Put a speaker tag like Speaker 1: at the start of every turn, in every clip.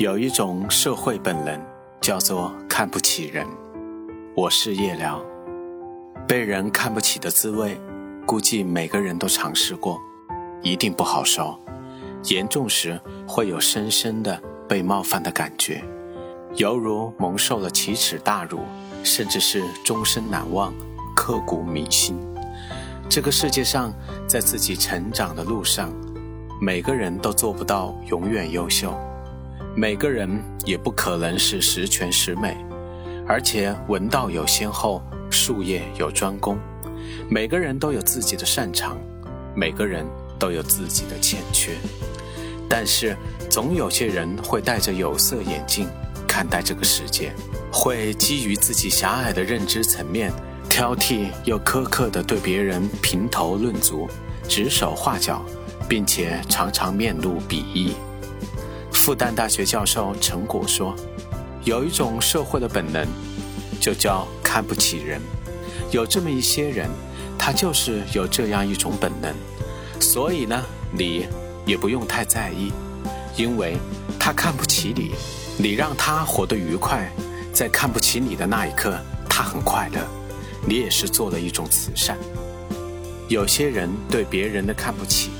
Speaker 1: 有一种社会本能，叫做看不起人。我是夜聊，被人看不起的滋味，估计每个人都尝试过，一定不好受。严重时会有深深的被冒犯的感觉，犹如蒙受了奇耻大辱，甚至是终身难忘、刻骨铭心。这个世界上，在自己成长的路上，每个人都做不到永远优秀。每个人也不可能是十全十美，而且文道有先后，术业有专攻。每个人都有自己的擅长，每个人都有自己的欠缺。但是，总有些人会戴着有色眼镜看待这个世界，会基于自己狭隘的认知层面，挑剔又苛刻地对别人评头论足、指手画脚，并且常常面露鄙夷。复旦大学教授陈果说：“有一种社会的本能，就叫看不起人。有这么一些人，他就是有这样一种本能。所以呢，你也不用太在意，因为他看不起你，你让他活得愉快，在看不起你的那一刻，他很快乐，你也是做了一种慈善。有些人对别人的看不起。”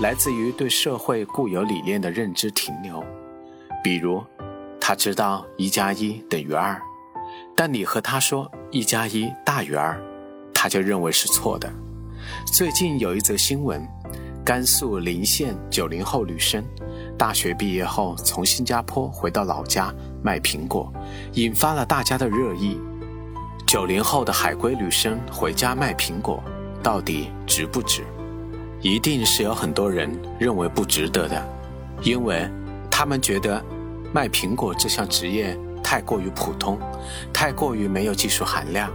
Speaker 1: 来自于对社会固有理念的认知停留，比如，他知道一加一等于二，但你和他说一加一大于二，他就认为是错的。最近有一则新闻，甘肃临县九零后女生，大学毕业后从新加坡回到老家卖苹果，引发了大家的热议。九零后的海归女生回家卖苹果，到底值不值？一定是有很多人认为不值得的，因为他们觉得卖苹果这项职业太过于普通，太过于没有技术含量，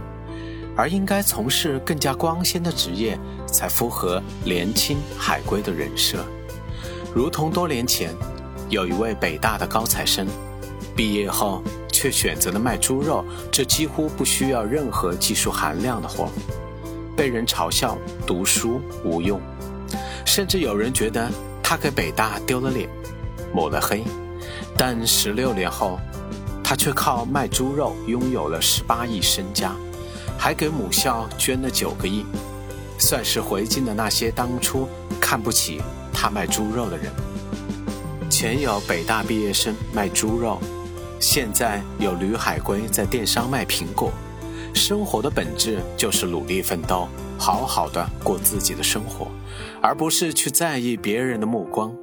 Speaker 1: 而应该从事更加光鲜的职业才符合年轻海归的人设。如同多年前，有一位北大的高材生，毕业后却选择了卖猪肉，这几乎不需要任何技术含量的活，被人嘲笑读书无用。甚至有人觉得他给北大丢了脸，抹了黑，但十六年后，他却靠卖猪肉拥有了十八亿身家，还给母校捐了九个亿，算是回敬了那些当初看不起他卖猪肉的人。前有北大毕业生卖猪肉，现在有女海归在电商卖苹果，生活的本质就是努力奋斗。好好的过自己的生活，而不是去在意别人的目光。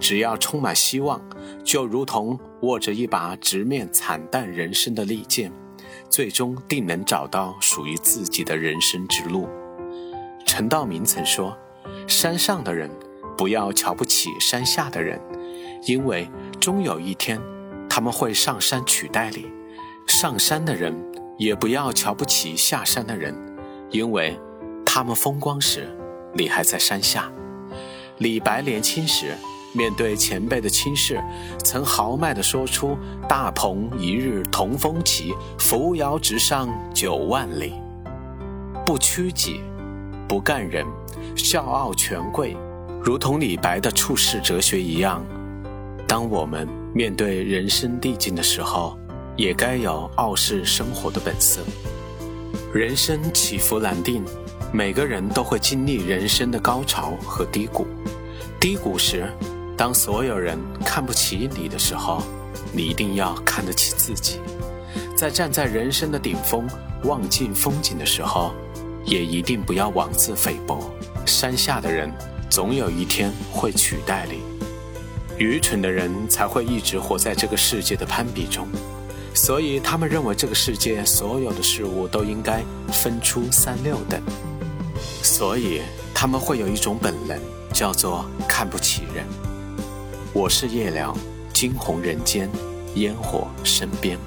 Speaker 1: 只要充满希望，就如同握着一把直面惨淡人生的利剑，最终定能找到属于自己的人生之路。陈道明曾说：“山上的人不要瞧不起山下的人，因为终有一天他们会上山取代你；上山的人也不要瞧不起下山的人，因为。”他们风光时，你还在山下。李白年轻时，面对前辈的轻视，曾豪迈地说出“大鹏一日同风起，扶摇直上九万里”。不屈己，不干人，笑傲权贵，如同李白的处世哲学一样。当我们面对人生递进的时候，也该有傲视生活的本色。人生起伏难定。每个人都会经历人生的高潮和低谷。低谷时，当所有人看不起你的时候，你一定要看得起自己。在站在人生的顶峰望尽风景的时候，也一定不要妄自菲薄。山下的人总有一天会取代你。愚蠢的人才会一直活在这个世界的攀比中，所以他们认为这个世界所有的事物都应该分出三六等。所以他们会有一种本能，叫做看不起人。我是夜聊，惊鸿人间，烟火身边。